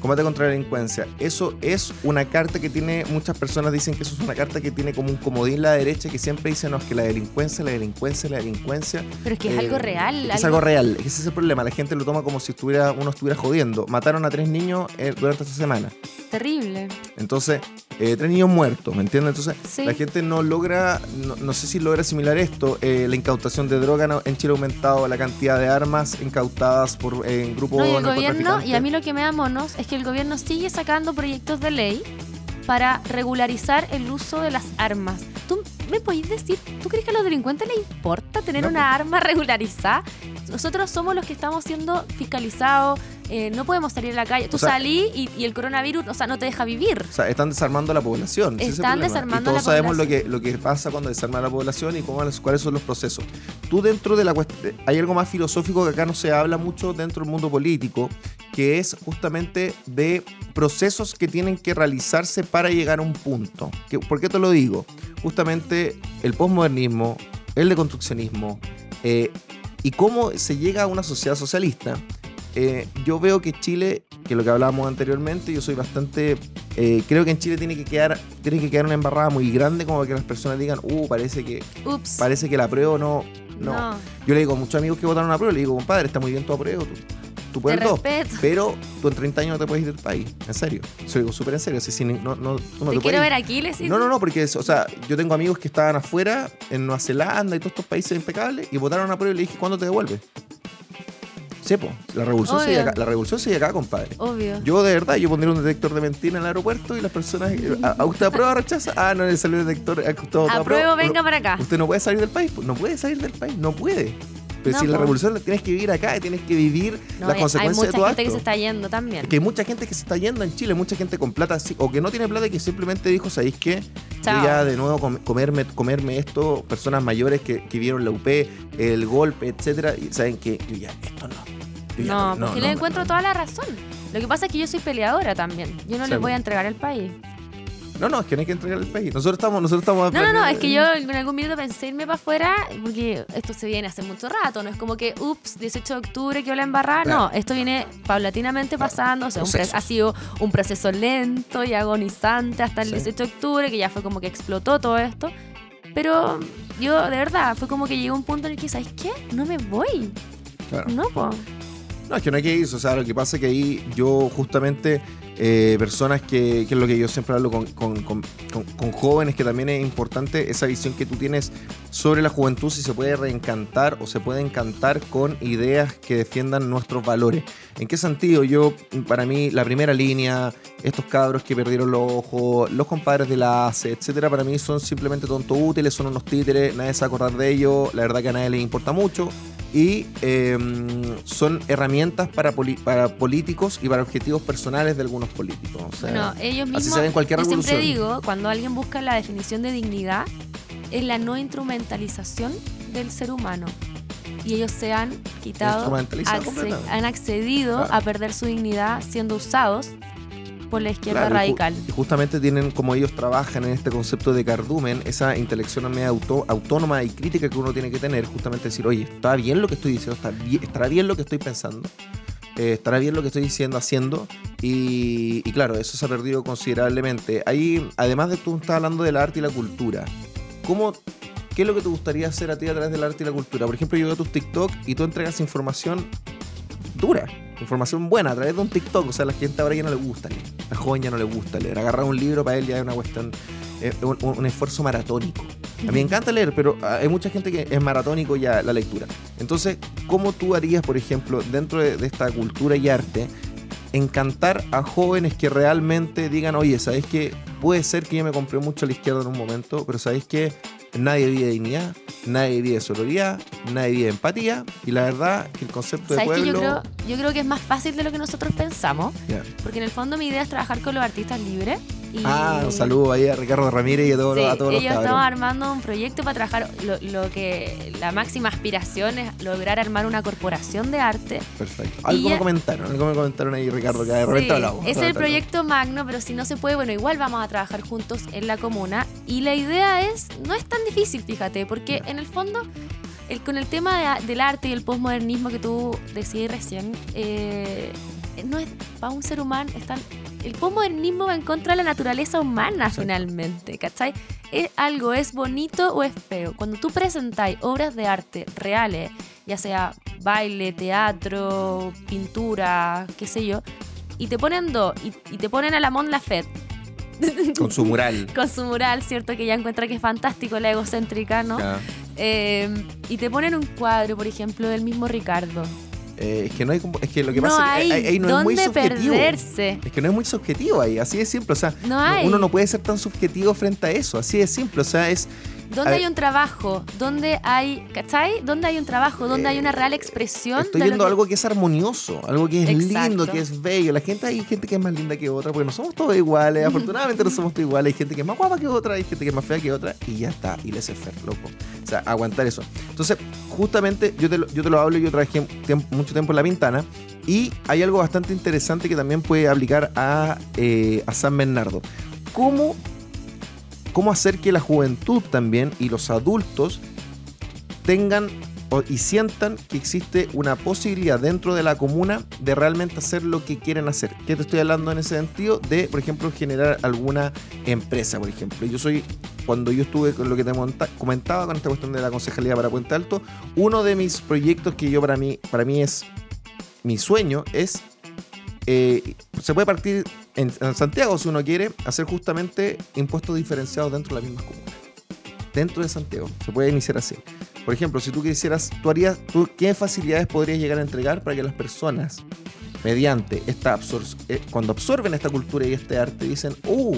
A: combate contra la delincuencia. Eso es una carta que tiene, muchas personas dicen que eso es una carta que tiene como un comodín la derecha que siempre dice, no, es que la delincuencia, la delincuencia, la delincuencia.
B: Pero es que es algo eh, real.
A: Es algo, real, ese es el problema. La gente lo toma como si estuviera, uno estuviera jodiendo. Mataron a tres niños eh, durante esta semana.
B: Terrible.
A: Entonces, eh, tres niños muertos, ¿me entiendes? Entonces, la gente no logra, no, sé si logra asimilar esto. la incautación de droga en Chile ha aumentado la cantidad de armas incautadas por en grupos
B: no, y el gobierno, y a mí lo que me da monos es que el gobierno sigue sacando proyectos de ley para regularizar el uso de las armas. ¿Tú me podés decir, tú crees que a los delincuentes les importa tener una arma regularizada? Nosotros somos los que estamos siendo fiscalizados, eh, no podemos salir a la calle. Tú salís y, el coronavirus, o sea, no te deja vivir.
A: O sea, están desarmando a la población.
B: Están desarmando
A: y todos sabemos lo que, lo que pasa cuando desarma a la población y cómo, cuáles son los procesos. Tú dentro de la cuestión, hay algo más filosófico que acá no se habla mucho dentro del mundo político, que es justamente de procesos que tienen que realizarse para llegar a un punto. ¿Por qué te lo digo? Justamente el postmodernismo, el deconstruccionismo eh, y cómo se llega a una sociedad socialista eh, yo veo que Chile, que lo que hablábamos anteriormente, yo soy bastante. Eh, creo que en Chile tiene que quedar tiene que quedar una embarrada muy grande como para que las personas digan, uh, parece que. Parece que la prueba no, no. Yo le digo a muchos amigos que votaron a prueba, le digo, compadre, está muy bien tu apruebo. Tú, tú puedes dos. Pero tú en 30 años no te puedes ir del país. En serio. Eso digo súper en serio. si no, no,
B: te, quiero ver aquí, les
A: No, no, no, porque, o sea, yo tengo amigos que estaban afuera, en Nueva Zelanda y todos estos países impecables, y votaron a prueba y le dije, ¿cuándo te devuelves? la revolución sigue acá, la revolución sigue acá, compadre.
B: Obvio.
A: Yo de verdad, yo pondría un detector de mentira en el aeropuerto y las personas, ¿a, usted aprueba o rechaza? Ah, no le salió el detector.
B: Apruebo, venga para acá.
A: Usted no puede salir del país, no puede salir del país, no puede. Pero si la revolución tienes que vivir acá, tienes que vivir las consecuencias de tu
B: Hay mucha gente que se está yendo también.
A: Que hay mucha gente que se está yendo en Chile, mucha gente con plata, o que no tiene plata y que simplemente dijo, ¿sabéis qué? ya de nuevo comerme, comerme esto, personas mayores que, que vieron la UP, el golpe, etcétera, y saben que yo ya, esto no
B: no, porque le encuentro toda la razón. Lo que pasa es que yo soy peleadora también. Yo no le voy a entregar el país.
A: No, no, es que no hay que entregar el país. Nosotros estamos, nosotros estamos.
B: No, no, no, es que yo en algún minuto pensé irme para afuera porque esto se viene hace mucho rato. No es como que, ups, 18 de octubre que la embarrada. No, esto viene paulatinamente pasando. O sea, ha sido un proceso lento y agonizante hasta el 18 de octubre, que ya fue como que explotó todo esto. Pero yo, de verdad, fue como que llegó un punto en el que, ¿sabes qué? No me voy. No, pues.
A: No, es que no hay que ir, o sea, lo que pasa es que ahí yo justamente, eh, personas que, que, es lo que yo siempre hablo con, con, con, con, jóvenes, que también es importante esa visión que tú tienes sobre la juventud, si se puede reencantar o se puede encantar con ideas que defiendan nuestros valores. ¿En qué sentido? Yo, para mí, la primera línea, estos cabros que perdieron los ojos, los compadres de la ACE, etcétera, para mí son simplemente tontos útiles, son unos títeres, nadie se va a acordar de ellos, la verdad que a nadie les importa mucho y em, son herramientas para, para políticos y para objetivos personales de algunos políticos.
B: bueno, ellos mismos, así se ve cualquier yo siempre digo, cuando alguien busca la definición de dignidad, es la no instrumentalización del ser humano. Y ellos se han quitado, han accedido a perder su dignidad siendo usados por la izquierda radical.
A: Y justamente tienen, como ellos trabajan en este concepto de cardumen, esa intelección media autónoma y crítica que uno tiene que tener, justamente decir, oye, ¿está bien lo que estoy diciendo? ¿Está bien, ¿Estará bien lo que estoy pensando? Eh, ¿Estará bien lo que estoy diciendo, haciendo? Y, claro, eso se ha perdido considerablemente. Ahí, además de tú estás hablando del arte y la cultura, ¿cómo ¿Qué es lo que te gustaría hacer a ti a través del arte y la cultura? Por ejemplo, yo veo tus TikTok y tú entregas información información buena a través de un TikTok. O sea, a la gente ahora ya no le gusta leer. A la joven ya no le gusta leer. Agarrar un libro para él ya es una cuestión, un, esfuerzo maratónico. A mí me encanta leer, pero hay mucha gente que es maratónico ya la lectura. Entonces, ¿cómo tú harías, por ejemplo, dentro de, de esta cultura y arte, encantar a jóvenes que realmente digan, oye, ¿sabes qué? Puede ser que yo me compré mucho a la izquierda en un momento, pero ¿sabes qué? nadie vive dignidad, nadie vive sororidad, nadie vive empatía. Y la verdad que el concepto de pueblo...
B: Que yo, creo, yo creo que es más fácil de lo que nosotros pensamos. Porque en el fondo mi idea es trabajar con los artistas libres
A: ah, un saludo ahí a Ricardo Ramírez y a todos, a todos
B: ellos
A: los
B: estamos armando un proyecto para trabajar lo, que la máxima aspiración es lograr armar una corporación de arte.
A: Perfecto. Algo me comentaron, algo me comentaron ahí Ricardo, que de repente
B: hablamos. Es el proyecto magno, pero si no se puede, bueno, igual vamos a trabajar juntos en la comuna. Y la idea es, no es tan difícil, fíjate, porque en el fondo el, con el tema del arte y el postmodernismo que tú decías recién, eh, no es para un ser humano, están el postmodernismo va en contra de la naturaleza humana finalmente, ¿cachai? Es algo, es bonito o es feo. Cuando tú presentáis obras de arte reales, ya sea baile, teatro, pintura, qué sé yo, y te ponen dos, y, te ponen a la Mon Lafette.
A: Con su mural.
B: Con su mural, ¿cierto? Que ya encuentra que es fantástico, la egocéntrica, ¿no? Eh, y te ponen un cuadro, por ejemplo, del mismo Ricardo
A: eh, es que no hay es que lo que pasa es que ahí, no es muy subjetivo.
B: Perderse.
A: Es que no es muy subjetivo ahí, así de simple, o sea, uno no puede ser tan subjetivo frente a eso, así de simple, o sea, es
B: ¿Dónde hay un trabajo? ¿Dónde hay, ¿cachai? ¿Dónde hay un trabajo? ¿Dónde hay una real expresión?
A: Estoy viendo algo que es armonioso, algo que es lindo, que es bello. La gente, hay gente que es más linda que otra, porque no somos todos iguales. Afortunadamente no somos todos iguales. Hay gente que es más guapa que otra, hay gente que es más fea que otra, y ya está. Y les es fer, loco. O sea, aguantar eso. Entonces, justamente yo te lo, yo te lo hablo, yo trabajé mucho tiempo en La Pintana, y hay algo bastante interesante que también puede aplicar a, eh, a San Bernardo. ¿Cómo cómo hacer que la juventud también y los adultos tengan y sientan que existe una posibilidad dentro de la comuna de realmente hacer lo que quieren hacer. ¿Qué te estoy hablando en ese sentido? De, por ejemplo, generar alguna empresa, por ejemplo. Yo soy, cuando yo estuve con lo que te comentaba con esta cuestión de la concejalía para Puente Alto, uno de mis proyectos que yo para mí, para mí es mi sueño es eh, se puede partir en, Santiago, si uno quiere, hacer justamente impuestos diferenciados dentro de las mismas comunas. Dentro de Santiago. Se puede iniciar así. Por ejemplo, si tú quisieras, tú harías, tú, ¿qué facilidades podrías llegar a entregar para que las personas, mediante esta absorción, eh, cuando absorben esta cultura y este arte, dicen, ¡uh!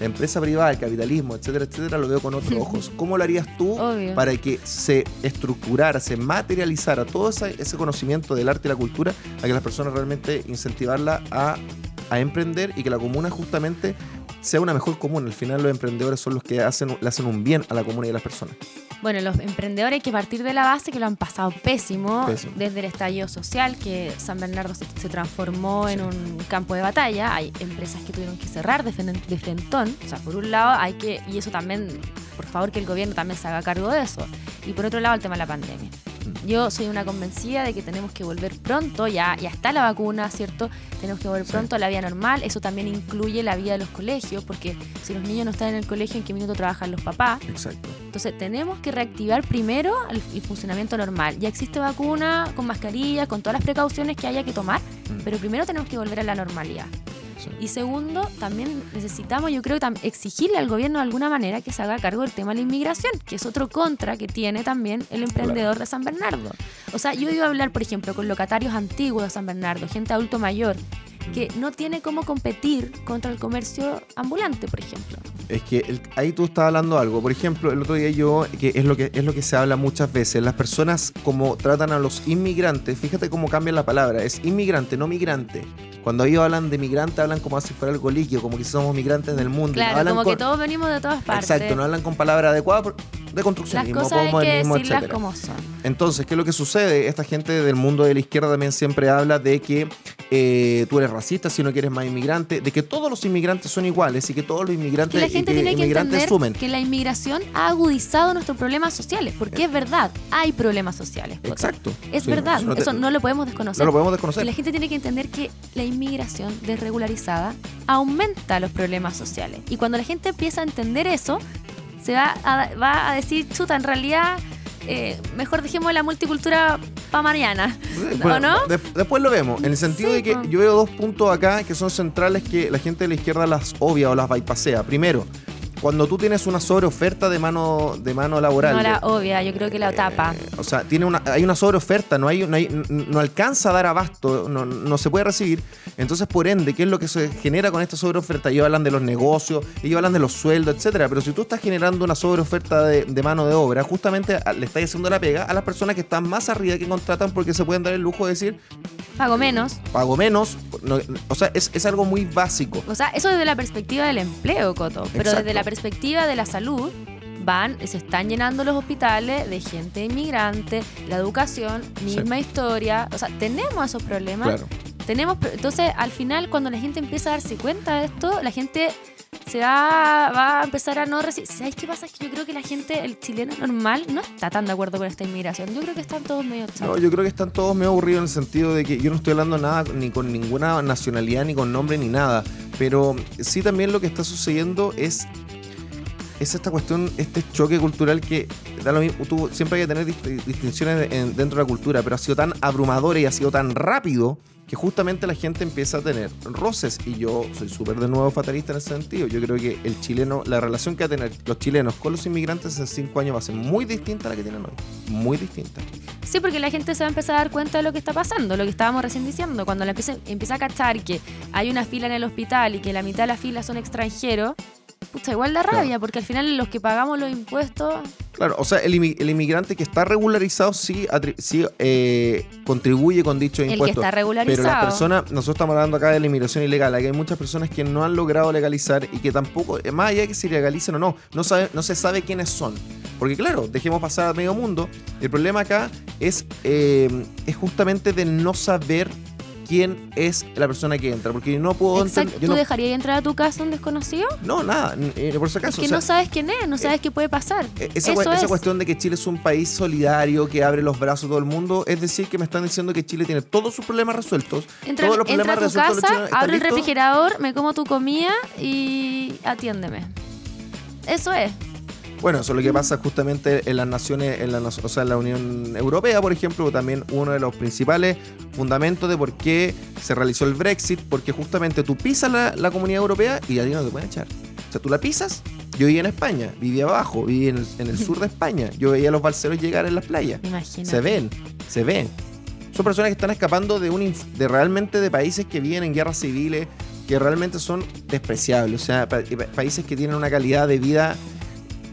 A: la empresa privada, el capitalismo, etcétera, etcétera, lo veo con otros ojos. ¿Cómo lo harías tú para que se estructurara, se materializara todo ese, conocimiento del arte y la cultura, a que las personas realmente incentivarla a, a emprender y que la comuna justamente sea una mejor comuna? Al final los emprendedores son los que hacen, le hacen un bien a la comuna y a las personas.
B: Bueno, los emprendedores hay que partir de la base que lo han pasado pésimo, desde el estallido social, que San Bernardo se, transformó en un campo de batalla. Hay empresas que tuvieron que cerrar de, de frentón. O sea, por un lado hay que, y eso también, por favor, que el gobierno también se haga cargo de eso. Y por otro lado, el tema de la pandemia. Yo soy una convencida de que tenemos que volver pronto, ya, ya está la vacuna, ¿cierto? Tenemos que volver pronto a la vida normal. Eso también incluye la vida de los colegios, porque si los niños no están en el colegio, ¿en qué minuto trabajan los papás?
A: Exacto.
B: Entonces tenemos que reactivar primero el, funcionamiento normal. Ya existe vacuna con mascarilla, con todas las precauciones que haya que tomar, mm. pero primero tenemos que volver a la normalidad. Y segundo, también necesitamos, yo creo, exigirle al gobierno de alguna manera que se haga cargo del tema de la inmigración, que es otro contra que tiene también el emprendedor de San Bernardo. O sea, yo iba a hablar, por ejemplo, con locatarios antiguos de San Bernardo, gente adulto mayor, que no tiene cómo competir contra el comercio ambulante, por ejemplo.
A: Es que ahí tú estás hablando algo. Por ejemplo, el otro día yo, que es lo que es lo que se habla muchas veces, las personas como tratan a los inmigrantes, fíjate cómo cambia la palabra, es inmigrante, no migrante. Cuando ellos hablan de migrante, hablan como si fuera algo líquido, como que somos migrantes del mundo.
B: Claro, como que todos venimos de todas partes.
A: Exacto, no hablan con palabras adecuadas de construcción.
B: Las cosas hay que decirlas como son.
A: Entonces, ¿qué es lo que sucede? Esta gente del mundo de la izquierda también siempre habla de que eh, tú eres racista si no quieres más inmigrante, de que todos los inmigrantes son iguales y que todos los inmigrantes,
B: que la gente tiene que entender que la inmigración ha agudizado nuestros problemas sociales, porque es verdad, hay problemas sociales.
A: Exacto.
B: Es verdad, eso no, lo podemos desconocer.
A: No lo podemos desconocer.
B: la gente tiene que entender que la inmigración desregularizada aumenta los problemas sociales. Y cuando la gente empieza a entender eso, se va a, va a decir, chuta, en realidad eh, mejor dejemos la multicultura para Mariana. ¿O no?
A: después lo vemos. En el sentido de que yo veo dos puntos acá que son centrales que la gente de la izquierda las obvia o las bypasea. Primero, cuando tú tienes una sobreoferta de mano de mano laboral.
B: No la obvia, yo creo que la tapa.
A: Eh, o sea, tiene una, hay una sobreoferta, no, hay, no, alcanza a dar abasto, no, se puede recibir. Entonces, por ende, ¿qué es lo que se genera con esta sobreoferta? Ellos hablan de los negocios, ellos hablan de los sueldos, etcétera. Pero si tú estás generando una sobreoferta de, de mano de obra, justamente le estás haciendo la pega a las personas que están más arriba que contratan porque se pueden dar el lujo de decir.
B: Pago menos.
A: Pago menos. o sea, es, es, algo muy básico.
B: O sea, eso desde la perspectiva del empleo, Coto. Pero desde la perspectiva de la salud, van, se están llenando los hospitales de gente inmigrante, la educación, misma historia. O sea, tenemos esos problemas. Tenemos, entonces, al final, cuando la gente empieza a darse cuenta de esto, la gente se va, va a empezar a no recibir. ¿Sabes qué pasa? Es que yo creo que la gente, el chileno normal, no está tan de acuerdo con esta inmigración. Yo creo que están todos medio
A: No, yo creo que están todos medio aburridos en el sentido de que yo no estoy hablando nada ni con ninguna nacionalidad, ni con nombre, ni nada. Pero sí también lo que está sucediendo es es esta cuestión, este choque cultural que da lo mismo, tú, siempre hay que tener distinciones dentro de la cultura, pero ha sido tan abrumador y ha sido tan rápido que justamente la gente empieza a tener roces y yo soy súper de nuevo fatalista en ese sentido. Yo creo que el chileno, la relación que va a tener los chilenos con los inmigrantes en cinco años va a ser muy distinta a la que tienen hoy. Muy distinta.
B: Sí, porque la gente se va a empezar a dar cuenta de lo que está pasando, lo que estábamos recién diciendo. Cuando la empieza, empieza a cachar que hay una fila en el hospital y que la mitad de la fila son extranjeros, pucha, igual da rabia, porque al final los que pagamos los impuestos.
A: Claro, o sea, el, inmigrante que está regularizado sí, sí eh, contribuye con dicho impuesto. El
B: que está regularizado.
A: Pero la persona, nosotros estamos hablando acá de la inmigración ilegal, hay muchas personas que no han logrado legalizar y que tampoco, más allá de que se legalicen o no, no, sabe, no se sabe quiénes son. Porque claro, dejemos pasar a medio mundo. El problema acá es, eh, es justamente de no saber quién es la persona que entra, porque no puedo
B: Exacto. ¿Tú dejarías entrar a tu casa un desconocido?
A: No, nada, eh, por si acaso.
B: Es que no sabes quién es, no sabes eh, qué puede pasar.
A: Eh, esa, cuestión de que Chile es un país solidario, que abre los brazos a todo el mundo, es decir, que me están diciendo que Chile tiene todos sus problemas resueltos.
B: Entra,
A: todos
B: los problemas a tu casa, abre el refrigerador, me como tu comida y atiéndeme. Eso es.
A: Bueno, eso es lo que pasa justamente en las naciones, en la, o sea, en la Unión Europea, por ejemplo, también uno de los principales fundamentos de por qué se realizó el Brexit, porque justamente tú pisas la, comunidad europea y a ti no te pueden echar. O sea, tú la pisas. Yo vivía en España, vivía abajo, vivía en el, sur de España. Yo veía a los balseros llegar en las playas. Se ven, se ven. Son personas que están escapando de, un, de realmente de países que viven en guerras civiles, que realmente son despreciables. O sea, países que tienen una calidad de vida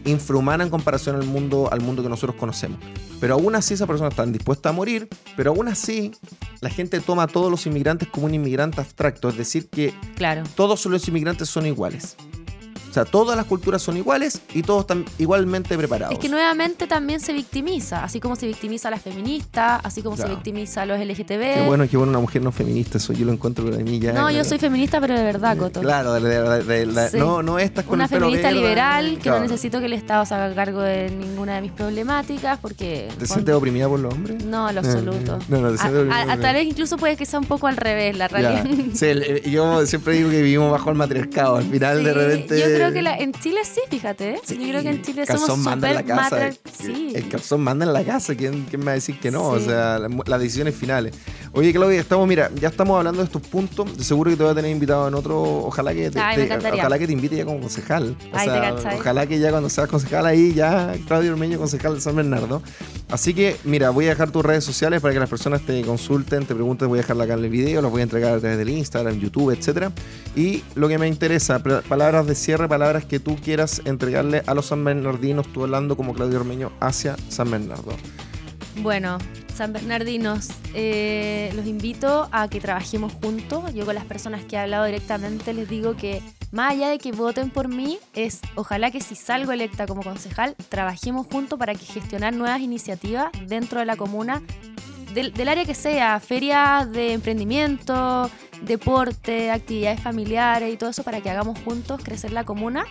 A: infrahumana en comparación al mundo, al mundo que nosotros conocemos. Pero aún así esa persona está dispuesta a morir, pero aún así la gente toma a todos los inmigrantes como un inmigrante abstracto, es decir, que
B: claro.
A: todos los inmigrantes son iguales. O sea, todas las culturas son iguales y todos están igualmente preparados.
B: Es que nuevamente también se victimiza, así como se victimiza a las feministas, así como se victimiza a los LGTB.
A: Qué bueno, qué bueno una mujer no feminista, eso yo lo encuentro para mí ya.
B: No, yo soy feminista, pero de verdad, Coto.
A: Claro, de, de, no, no estas
B: con Una feminista liberal, que no necesito que el Estado se haga cargo de ninguna de mis problemáticas, porque...
A: ¿Te sientes oprimida por los hombres?
B: No, lo absoluto. no, no, te sientes a, a, tal vez incluso puede que sea un poco al revés, la realidad.
A: Sí, yo siempre digo que vivimos bajo el matriarcado, al final de repente
B: creo que en Chile sí, fíjate. ¿eh? Yo creo que en Chile somos súper
A: El calzón manda en la casa. ¿Quién, quién me va a decir que no? O sea, las decisiones finales. Oye, Claudia, estamos, mira, ya estamos hablando de estos puntos. Seguro que te voy a tener invitado en otro. Ojalá que te, ojalá que te invite ya como concejal. O sea, ojalá que ya cuando seas concejal ahí, ya Claudio Ormeño, concejal de San Bernardo. Así que, mira, voy a dejar tus redes sociales para que las personas te consulten, te pregunten, voy a dejarla acá en el video, los voy a entregar a través del Instagram, YouTube, etcétera. Y lo que me interesa, palabras de cierre, palabras que tú quieras entregarle a los San Bernardinos, tú hablando como Claudio Ormeño hacia San Bernardo.
B: Bueno, San Bernardinos, eh, los invito a que trabajemos juntos. Yo con las personas que he hablado directamente les digo que más allá de que voten por mí, es ojalá que si salgo electa como concejal, trabajemos juntos para que gestionar nuevas iniciativas dentro de la comuna, del, del área que sea, ferias de emprendimiento, deporte, actividades familiares y todo eso para que hagamos juntos crecer la comuna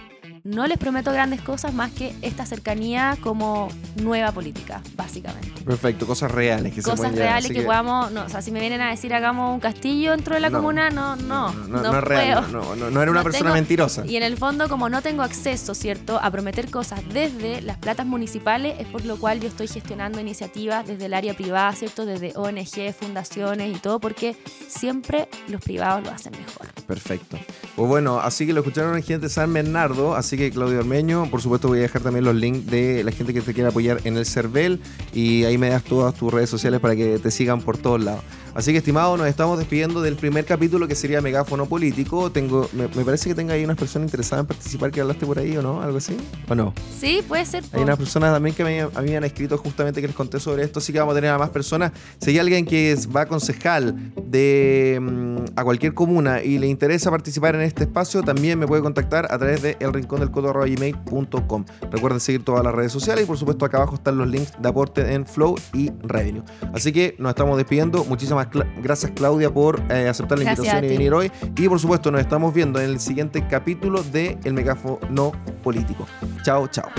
B: no les prometo grandes cosas más que esta cercanía como nueva política, básicamente.
A: Perfecto, cosas reales
B: que Cosas reales que, podamos, no, o sea, si me vienen a decir hagamos un castillo dentro de la comuna, no, no, no, no,
A: no no, no, era una persona mentirosa.
B: Y en el fondo, como no tengo acceso, ¿cierto?, a prometer cosas desde las platas municipales, es por lo cual yo estoy gestionando iniciativas desde el área privada, ¿cierto?, desde ONG, fundaciones y todo, porque siempre los privados lo hacen mejor.
A: Perfecto. Pues bueno, así que lo escucharon en gente San Bernardo, así que Claudio Armeño, por supuesto voy a dejar también los links de la gente que te quiera apoyar en el CERVEL y ahí me das todas tus redes sociales para que te sigan por todos lados. Así que, estimado, nos estamos despidiendo del primer capítulo que sería Megáfono Político. Tengo, me, parece que tenga ahí unas personas interesadas en participar que hablaste por ahí, ¿o no? ¿Algo así? ¿O no?
B: Sí, puede ser.
A: Hay unas personas también que a mí me han escrito justamente que les conté sobre esto, así que vamos a tener a más personas. Si hay alguien que va a concejal de mm, a cualquier comuna y le interesa participar en este espacio, también me puede contactar a través de elrincondelcoto.gmail.com. Recuerden seguir todas las redes sociales y por supuesto acá abajo están los links de aporte en Flow y Revenue. Así que nos estamos despidiendo. Muchísimas gracias Claudia por eh, aceptar la invitación y venir hoy. Y por supuesto nos estamos viendo en el siguiente capítulo de El Megáfono Político. Chao, chao.